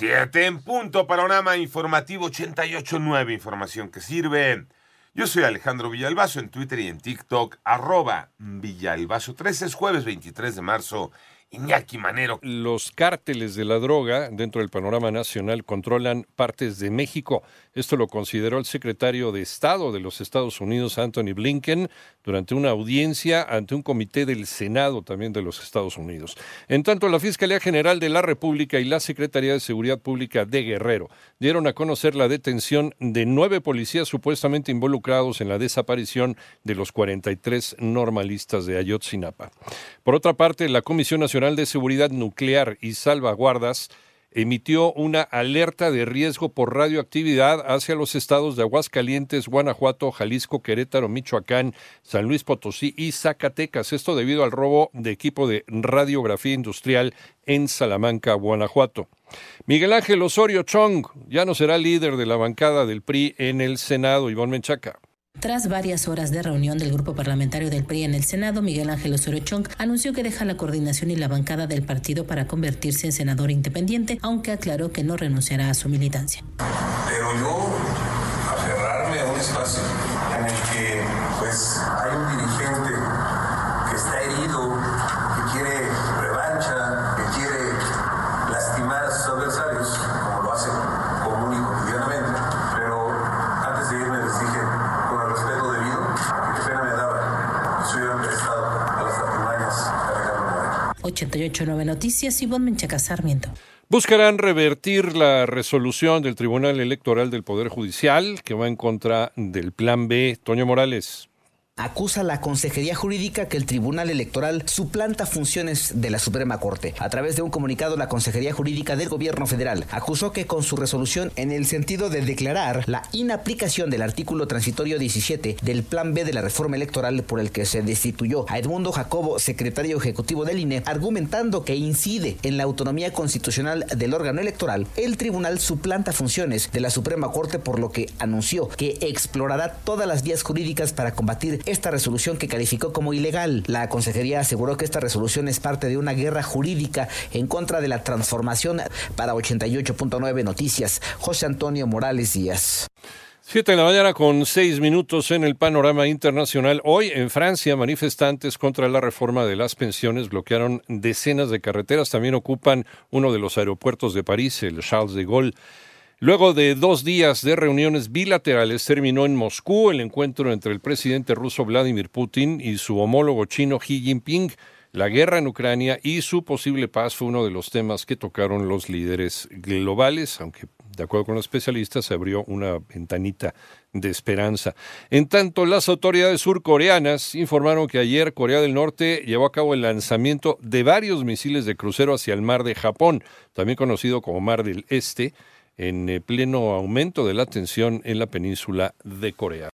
Siete en punto, panorama informativo 88.9, información que sirve. Yo soy Alejandro Villalbazo en Twitter y en TikTok, arroba Villalbazo 13, es jueves 23 de marzo Iñaki Manero. Los cárteles de la droga dentro del panorama nacional controlan partes de México. Esto lo consideró el secretario de Estado de los Estados Unidos, Anthony Blinken, durante una audiencia ante un comité del Senado también de los Estados Unidos. En tanto, la Fiscalía General de la República y la Secretaría de Seguridad Pública de Guerrero dieron a conocer la detención de nueve policías supuestamente involucrados en la desaparición de los 43 normalistas de Ayotzinapa. Por otra parte, la Comisión Nacional de Seguridad Nuclear y Salvaguardas emitió una alerta de riesgo por radioactividad hacia los estados de Aguascalientes, Guanajuato, Jalisco, Querétaro, Michoacán, San Luis Potosí y Zacatecas. Esto debido al robo de equipo de radiografía industrial en Salamanca, Guanajuato. Miguel Ángel Osorio Chong ya no será líder de la bancada del PRI en el Senado, Iván Menchaca. Tras varias horas de reunión del grupo parlamentario del PRI en el Senado, Miguel Ángel Osorio Chong anunció que deja la coordinación y la bancada del partido para convertirse en senador independiente, aunque aclaró que no renunciará a su militancia. Pero yo aferrarme a un espacio en el que 889 Noticias, Ivonne Menchaca Sarmiento. Buscarán revertir la resolución del Tribunal Electoral del Poder Judicial que va en contra del Plan B. Toño Morales acusa a la Consejería Jurídica que el Tribunal Electoral suplanta funciones de la Suprema Corte. A través de un comunicado, la Consejería Jurídica del Gobierno Federal acusó que con su resolución en el sentido de declarar la inaplicación del artículo transitorio 17 del Plan B de la reforma electoral por el que se destituyó a Edmundo Jacobo, secretario ejecutivo del INE, argumentando que incide en la autonomía constitucional del órgano electoral, el tribunal suplanta funciones de la Suprema Corte por lo que anunció que explorará todas las vías jurídicas para combatir esta resolución que calificó como ilegal. La consejería aseguró que esta resolución es parte de una guerra jurídica en contra de la transformación para 88.9 Noticias. José Antonio Morales Díaz. Siete de la mañana con seis minutos en el panorama internacional. Hoy en Francia, manifestantes contra la reforma de las pensiones bloquearon decenas de carreteras. También ocupan uno de los aeropuertos de París, el Charles de Gaulle. Luego de dos días de reuniones bilaterales, terminó en Moscú el encuentro entre el presidente ruso Vladimir Putin y su homólogo chino Xi Jinping. La guerra en Ucrania y su posible paz fue uno de los temas que tocaron los líderes globales, aunque de acuerdo con los especialistas se abrió una ventanita de esperanza. En tanto, las autoridades surcoreanas informaron que ayer Corea del Norte llevó a cabo el lanzamiento de varios misiles de crucero hacia el mar de Japón, también conocido como Mar del Este, en eh, pleno aumento de la tensión en la península de Corea.